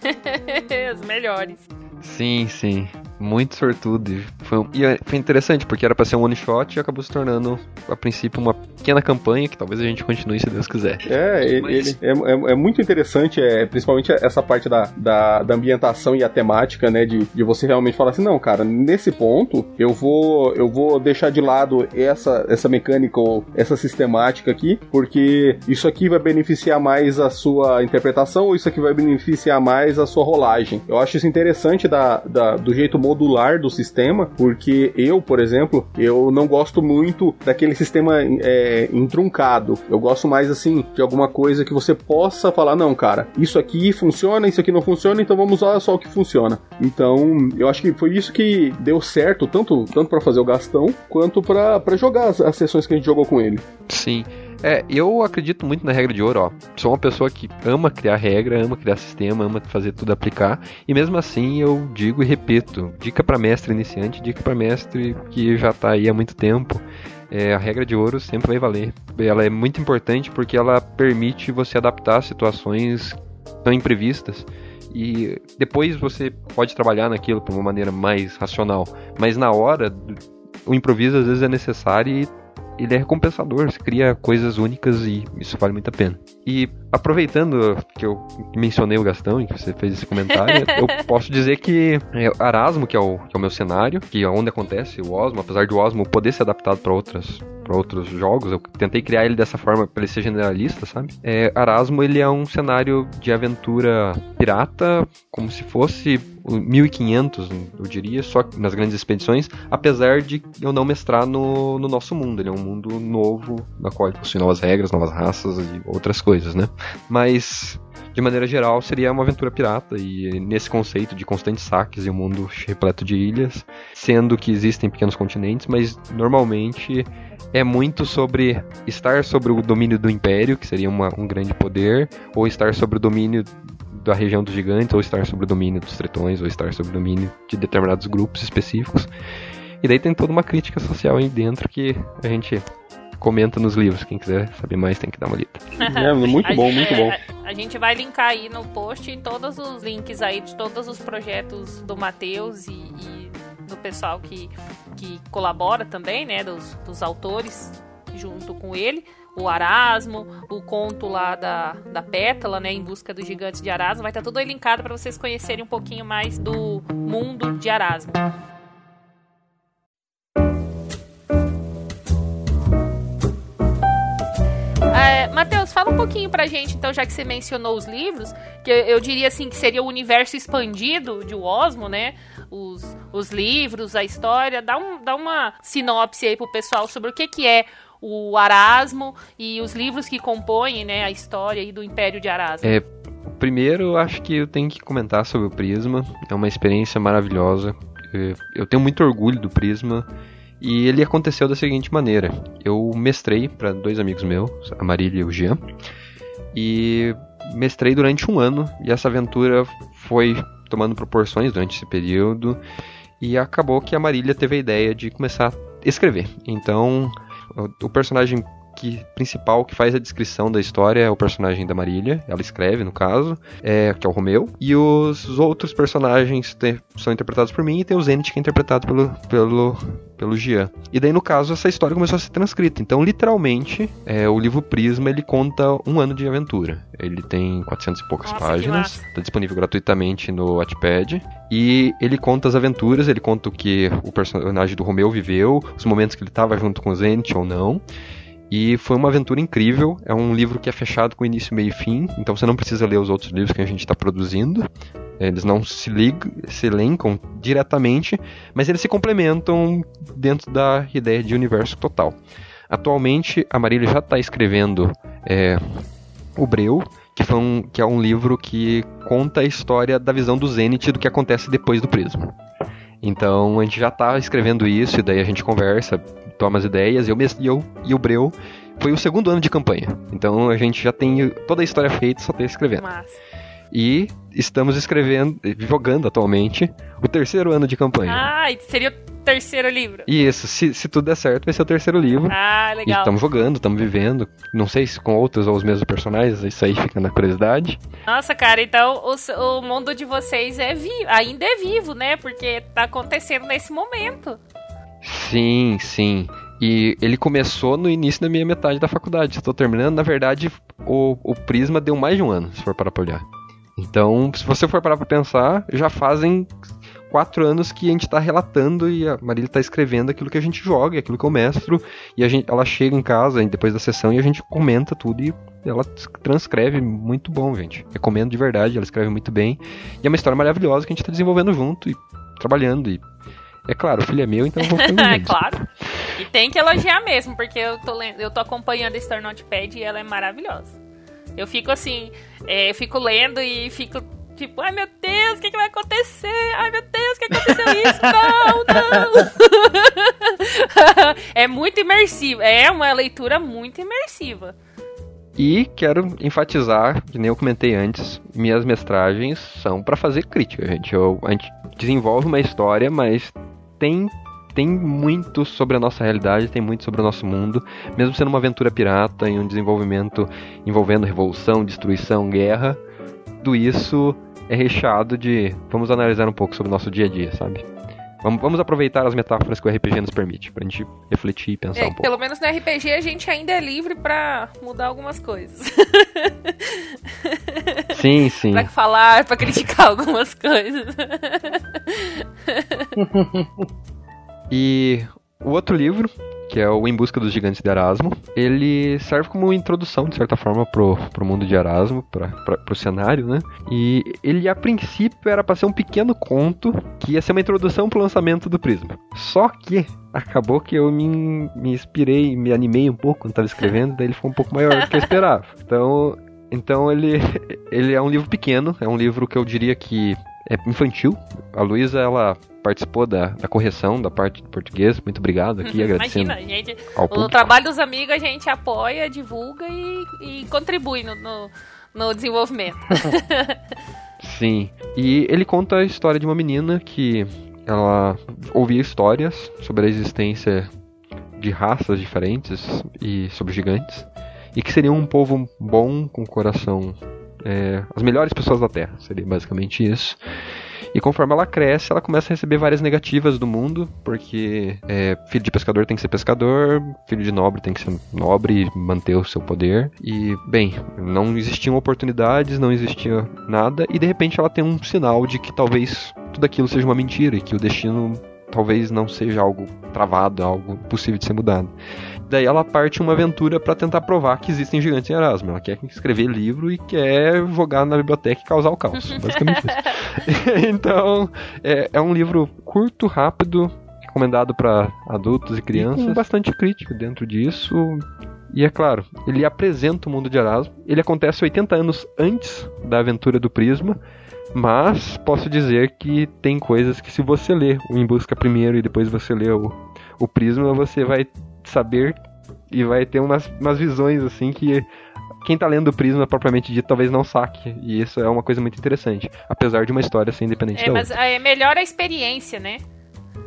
*laughs* As melhores. Sim, sim. Muito sortudo. Foi, e é, foi interessante, porque era pra ser um one shot e acabou se tornando, a princípio, uma pequena campanha que talvez a gente continue se Deus quiser. É, ele, Mas... ele é, é, é, muito interessante, é, principalmente essa parte da, da, da, ambientação e a temática, né? De, de você realmente falar assim, não, cara, nesse ponto eu vou eu vou deixar de lado essa, essa mecânica ou essa sistemática aqui, porque isso aqui vai beneficiar mais a sua interpretação ou isso aqui vai beneficiar mais a sua rolagem. Eu acho isso interessante da, da, do jeito modular do sistema, porque eu, por exemplo, eu não gosto muito daquele sistema é, entruncado. Eu gosto mais assim de alguma coisa que você possa falar, não, cara, isso aqui funciona, isso aqui não funciona, então vamos usar só o que funciona. Então, eu acho que foi isso que deu certo, tanto, tanto para fazer o Gastão, quanto para jogar as, as sessões que a gente jogou com ele. Sim. É, eu acredito muito na regra de ouro, ó. Sou uma pessoa que ama criar regra, ama criar sistema, ama fazer tudo aplicar. E mesmo assim eu digo e repito, dica para mestre iniciante, dica para mestre que já tá aí há muito tempo. É, a regra de ouro sempre vai valer. Ela é muito importante porque ela permite você adaptar situações tão imprevistas e depois você pode trabalhar naquilo de uma maneira mais racional. Mas na hora, o improviso às vezes é necessário e ele é recompensador, você cria coisas únicas e isso vale muito a pena. E aproveitando que eu mencionei o Gastão e que você fez esse comentário, *laughs* eu posso dizer que é, Arasmo, que é, o, que é o meu cenário, que é onde acontece o Osmo, apesar de o Osmo poder ser adaptado para outras para outros jogos, eu tentei criar ele dessa forma para ele ser generalista, sabe? É, Arasmo ele é um cenário de aventura pirata, como se fosse 1500, eu diria, só nas grandes expedições, apesar de eu não mestrar no, no nosso mundo. Ele é um mundo novo, na qual possui novas regras, novas raças e outras coisas, né? Mas de maneira geral, seria uma aventura pirata e nesse conceito de constantes saques e um mundo repleto de ilhas, sendo que existem pequenos continentes, mas normalmente é muito sobre estar sobre o domínio do império, que seria uma, um grande poder, ou estar sobre o domínio da região dos gigantes, ou estar sobre o domínio dos tretões, ou estar sobre o domínio de determinados grupos específicos. E daí tem toda uma crítica social aí dentro que a gente comenta nos livros. Quem quiser saber mais tem que dar uma lida. *laughs* É, muito bom, muito bom. A, a, gente vai linkar aí no post todos os links aí de todos os projetos do Matheus e, e, do pessoal que, que colabora também, né? Dos, dos autores junto com ele o Arasmo, o conto lá da, da Pétala, né, em busca dos gigantes de Arasmo, vai estar tudo aí linkado para vocês conhecerem um pouquinho mais do mundo de Arasmo. É, Matheus, fala um pouquinho pra gente, então, já que você mencionou os livros, que eu, eu diria assim que seria o universo expandido de Osmo, né? Os, os livros, a história. Dá, um, dá uma sinopse aí pro pessoal sobre o que, que é o Arasmo e os livros que compõem né, a história do Império de Arasmo. É, primeiro, acho que eu tenho que comentar sobre o Prisma. É uma experiência maravilhosa. É, eu tenho muito orgulho do Prisma. E ele aconteceu da seguinte maneira: eu mestrei para dois amigos meus, a Marília e o Jean, e mestrei durante um ano. E essa aventura foi tomando proporções durante esse período. E acabou que a Marília teve a ideia de começar a escrever. Então, o personagem que, principal que faz a descrição da história é o personagem da Marília, ela escreve no caso, é, que é o Romeu, e os outros personagens te, são interpretados por mim e tem o Zenith que é interpretado pelo, pelo, pelo Gian. E daí no caso essa história começou a ser transcrita, então literalmente é, o livro Prisma ele conta um ano de aventura. Ele tem 400 e poucas Nossa, páginas, está disponível gratuitamente no Wattpad e ele conta as aventuras, ele conta o que o personagem do Romeu viveu, os momentos que ele estava junto com o Zenith ou não. E foi uma aventura incrível. É um livro que é fechado com início, meio e fim, então você não precisa ler os outros livros que a gente está produzindo. Eles não se, ligam, se elencam diretamente, mas eles se complementam dentro da ideia de universo total. Atualmente, a Marília já está escrevendo é, O Breu, que, um, que é um livro que conta a história da visão do Zenith do que acontece depois do Prisma. Então a gente já está escrevendo isso, e daí a gente conversa, toma as ideias, eu, e, eu, e o Breu foi o segundo ano de campanha. Então a gente já tem toda a história feita, só tem escrevendo. Massa. E estamos escrevendo, jogando atualmente, o terceiro ano de campanha. Ah, seria o terceiro livro. Isso, se, se tudo der certo, vai ser o terceiro livro. Ah, legal. E estamos jogando, estamos vivendo. Não sei se com outros ou os mesmos personagens, isso aí fica na curiosidade. Nossa, cara, então o, o mundo de vocês é vivo, ainda é vivo, né? Porque tá acontecendo nesse momento. Sim, sim. E ele começou no início da minha metade da faculdade. Estou terminando, na verdade, o, o Prisma deu mais de um ano, se for para olhar. Então, se você for parar para pensar, já fazem quatro anos que a gente está relatando e a Marília está escrevendo aquilo que a gente joga, aquilo que eu mestro, e a gente, ela chega em casa depois da sessão e a gente comenta tudo e ela transcreve muito bom, gente. Recomendo de verdade, ela escreve muito bem. E é uma história maravilhosa que a gente está desenvolvendo junto e trabalhando. E é claro, o filho é meu, então eu vou *laughs* É claro. E tem que elogiar mesmo, porque eu tô, eu tô acompanhando a Star Notepad e ela é maravilhosa. Eu fico assim, é, eu fico lendo e fico tipo, ai meu Deus, o que, que vai acontecer? Ai meu Deus, o que aconteceu isso? *laughs* Não, não! *laughs* é muito imersivo, é uma leitura muito imersiva. E quero enfatizar, que nem eu comentei antes, minhas mestragens são para fazer crítica, gente. Eu, a gente desenvolve uma história, mas tem tem muito sobre a nossa realidade, tem muito sobre o nosso mundo, mesmo sendo uma aventura pirata e um desenvolvimento envolvendo revolução, destruição, guerra, tudo isso é recheado de. Vamos analisar um pouco sobre o nosso dia a dia, sabe? Vamos, vamos aproveitar as metáforas que o RPG nos permite, pra gente refletir e pensar é, um pouco. Pelo menos no RPG a gente ainda é livre pra mudar algumas coisas. *laughs* Sim, sim. pra falar, pra criticar *laughs* algumas coisas. *laughs* E o outro livro, que é o Em Busca dos Gigantes de Erasmo, ele serve como introdução, de certa forma, pro, pro mundo de Erasmo, pra, pra, pro cenário, né? E ele, a princípio, era para ser um pequeno conto que ia ser uma introdução pro lançamento do Prisma. Só que acabou que eu me, me inspirei, me animei um pouco quando estava escrevendo, daí ele ficou um pouco maior do que eu esperava. *laughs* Então, então ele, ele é um livro pequeno, é um livro que eu diria que é infantil. A Luísa, ela participou da, da, correção da parte de português. Muito obrigado aqui, *laughs* agradecendo. Imagina, gente, o trabalho dos amigos a gente apoia, divulga e, e contribui no, no, no desenvolvimento. *laughs* Sim. E ele conta a história de uma menina que ela ouvia histórias sobre a existência de raças diferentes e sobre gigantes e que seriam um povo bom com coração é, as melhores pessoas da Terra seria basicamente isso e conforme ela cresce, ela começa a receber várias negativas do mundo, porque é, filho de pescador tem que ser pescador, filho de nobre tem que ser nobre e manter o seu poder. E, bem, não existiam oportunidades, não existia nada, e de repente ela tem um sinal de que talvez tudo aquilo seja uma mentira e que o destino talvez não seja algo travado, algo possível de ser mudado. Daí ela parte uma aventura para tentar provar que existem gigantes em Erasmo. Ela quer escrever livro e quer jogar na biblioteca e causar o caos. *laughs* Basicamente isso. *laughs* então, é, é, um livro curto, rápido, recomendado para adultos e crianças. E com bastante crítica dentro disso. E é claro, ele apresenta o mundo de Erasmo. Ele acontece 80 anos antes da aventura do Prisma. Mas posso dizer que tem coisas que se você ler o Em Busca primeiro e depois você ler o, o Prisma, você vai saber e vai ter umas, umas visões assim que quem tá lendo o Prisma propriamente dito talvez não saque. E isso é uma coisa muito interessante. Apesar de uma história ser independente é, da mas outra. é melhor a experiência, né?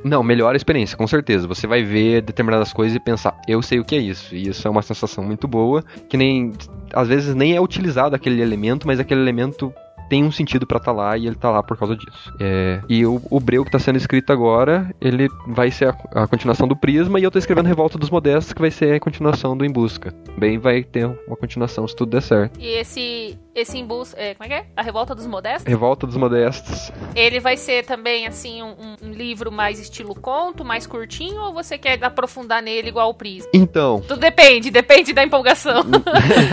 Não, melhor a experiência, com certeza. Você vai ver determinadas coisas e pensar, eu sei o que é isso. E isso é uma sensação muito boa, que nem. Às vezes nem é utilizado aquele elemento, mas aquele elemento tem um sentido para estar tá lá e ele tá lá por causa disso. É, e o, o Breu que tá sendo escrito agora, ele vai ser a, a, continuação do Prisma e eu tô escrevendo Revolta dos Modestos, que vai ser a continuação do Em Busca. Bem, vai ter uma continuação se tudo der certo. E esse esse Em Busca, é, como é que é? A Revolta dos Modestos? Revolta dos Modestos. Ele vai ser também assim um, um livro mais estilo conto, mais curtinho ou você quer aprofundar nele igual o Prisma? Então, tudo depende, depende da empolgação.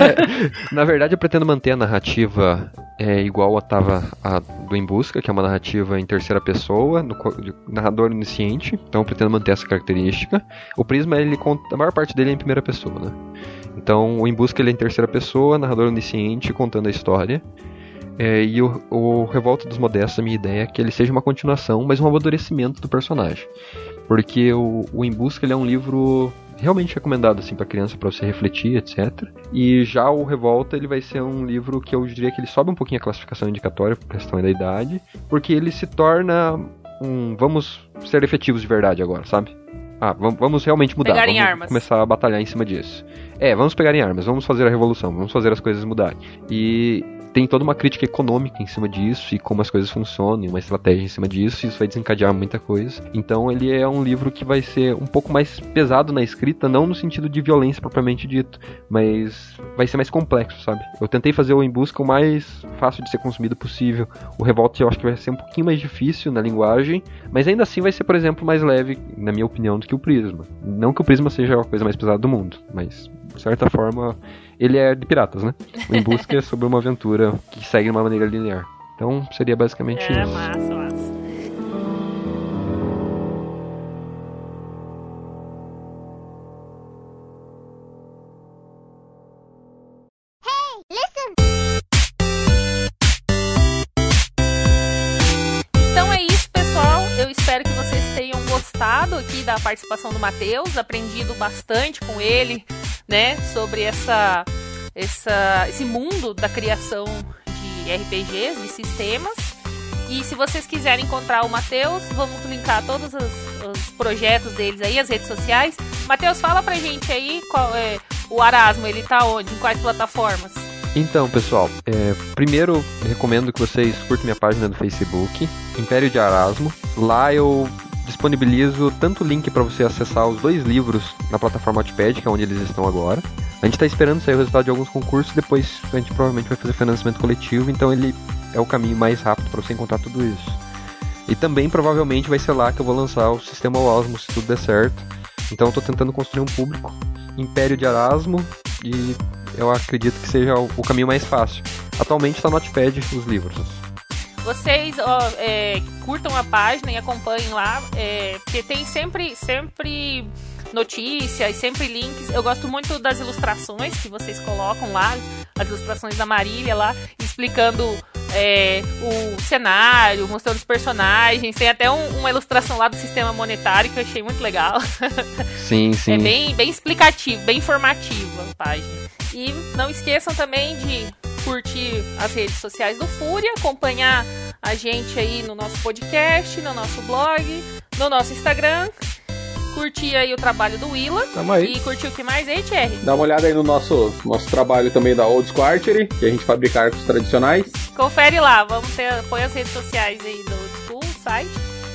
*laughs* Na verdade, eu pretendo manter a narrativa é igual a tava a do Em Busca, que é uma narrativa em terceira pessoa, do, narrador onisciente, então eu pretendo manter essa característica. O Prisma, ele conta, a maior parte dele é em primeira pessoa, né? Então, o Em Busca ele é em terceira pessoa, narrador onisciente, contando a história. É, e o, o Revolta dos Modestos, a minha ideia é que ele seja uma continuação, mas um amadurecimento do personagem. Porque o, o Em Busca ele é um livro realmente recomendado assim para criança para você refletir, etc. E já o Revolta ele vai ser um livro que eu diria que ele sobe um pouquinho a classificação indicatória por questão da idade, porque ele se torna um vamos ser efetivos de verdade agora, sabe? Ah, vamos realmente mudar. Pegar vamos armas. começar a batalhar em cima disso. É, vamos pegar em armas, vamos fazer a revolução, vamos fazer as coisas mudarem. E tem toda uma crítica econômica em cima disso e como as coisas funcionam, uma estratégia em cima disso, e isso vai desencadear muita coisa. Então ele é um livro que vai ser um pouco mais pesado na escrita, não no sentido de violência propriamente dito, mas vai ser mais complexo, sabe? Eu tentei fazer o Em Busca o mais fácil de ser consumido possível. O Revolt eu acho que vai ser um pouquinho mais difícil na linguagem, mas ainda assim vai ser, por exemplo, mais leve, na minha opinião, do que o Prisma. Não que o Prisma seja a coisa mais pesada do mundo, mas de certa forma ele é de piratas, né? Em Busca *laughs* sobre uma aventura que segue de uma maneira linear. Então seria basicamente é, isso. Massa, gostado aqui da participação do Matheus, aprendido bastante com ele, né, sobre essa essa, esse mundo da criação de RPGs, de sistemas. E se vocês quiserem encontrar o Matheus, vamos linkar todos os, os, projetos deles aí, as redes sociais. Matheus, fala pra gente aí qual é o Arasmo, ele tá onde? Em quais plataformas? Então, pessoal, é, primeiro recomendo que vocês curtem minha página do Facebook, Império de Arasmo. Lá eu disponibilizo tanto o link para você acessar os dois livros na plataforma Notepad, que é onde eles estão agora. A gente está esperando sair o resultado de alguns concursos, depois a gente provavelmente vai fazer financiamento coletivo, então ele é o caminho mais rápido para você encontrar tudo isso. E também provavelmente vai ser lá que eu vou lançar o sistema Osmo, se tudo der certo. Então eu estou tentando construir um público, Império de Erasmo, e eu acredito que seja o caminho mais fácil. Atualmente está no Notepad os livros. Vocês ó, é, curtam a página e acompanhem lá, é, porque tem sempre, sempre notícias, sempre links. Eu gosto muito das ilustrações que vocês colocam lá, as ilustrações da Marília lá, explicando é, o cenário, mostrando os personagens. Tem até um, uma ilustração lá do sistema monetário que eu achei muito legal. Sim, *laughs* sim. É bem, bem explicativo, bem informativo a página. E não esqueçam também de curtir as redes sociais do Fúria, acompanhar a gente aí no nosso podcast, no nosso blog, no nosso Instagram. curtir aí o trabalho do Willa. Tamo aí. E curtir o que mais aí, Thierry? Dá uma olhada aí no nosso, nosso trabalho também da Old Archery, que a gente fabrica arcos tradicionais. Confere lá, vamos ter, põe as redes sociais aí do Old School, site.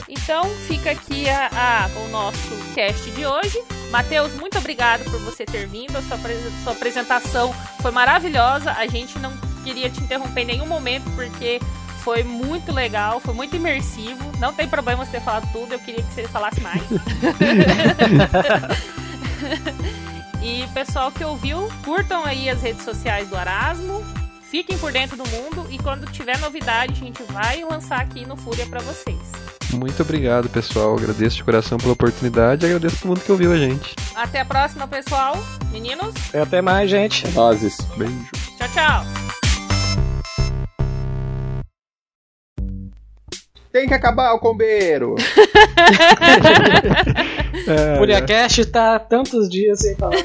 Então fica aqui a, a, o nosso cast de hoje. Matheus, muito obrigado por você ter vindo. A sua, sua apresentação foi maravilhosa. A gente não queria te interromper em nenhum momento, porque foi muito legal, foi muito imersivo. Não tem problema você ter falado tudo, eu queria que você falasse mais. *laughs* *laughs* e pessoal que ouviu, curtam aí as redes sociais do Arasmo, fiquem por dentro do mundo e quando tiver novidade a gente vai lançar aqui no Fúria para vocês. Muito obrigado, pessoal. Agradeço de coração pela oportunidade e agradeço todo mundo que ouviu a gente. Até a próxima, pessoal. Meninos. Até mais, gente. Nozes. Beijo. Tchau, tchau. Tem que acabar o combeiro. *laughs* é, Furiacast tá tantos dias sem falar. *laughs*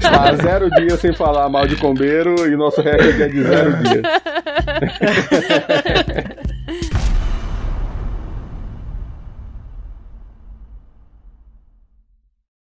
tá zero dias sem falar mal de combeiro e nosso recorde é de zero dias. *laughs*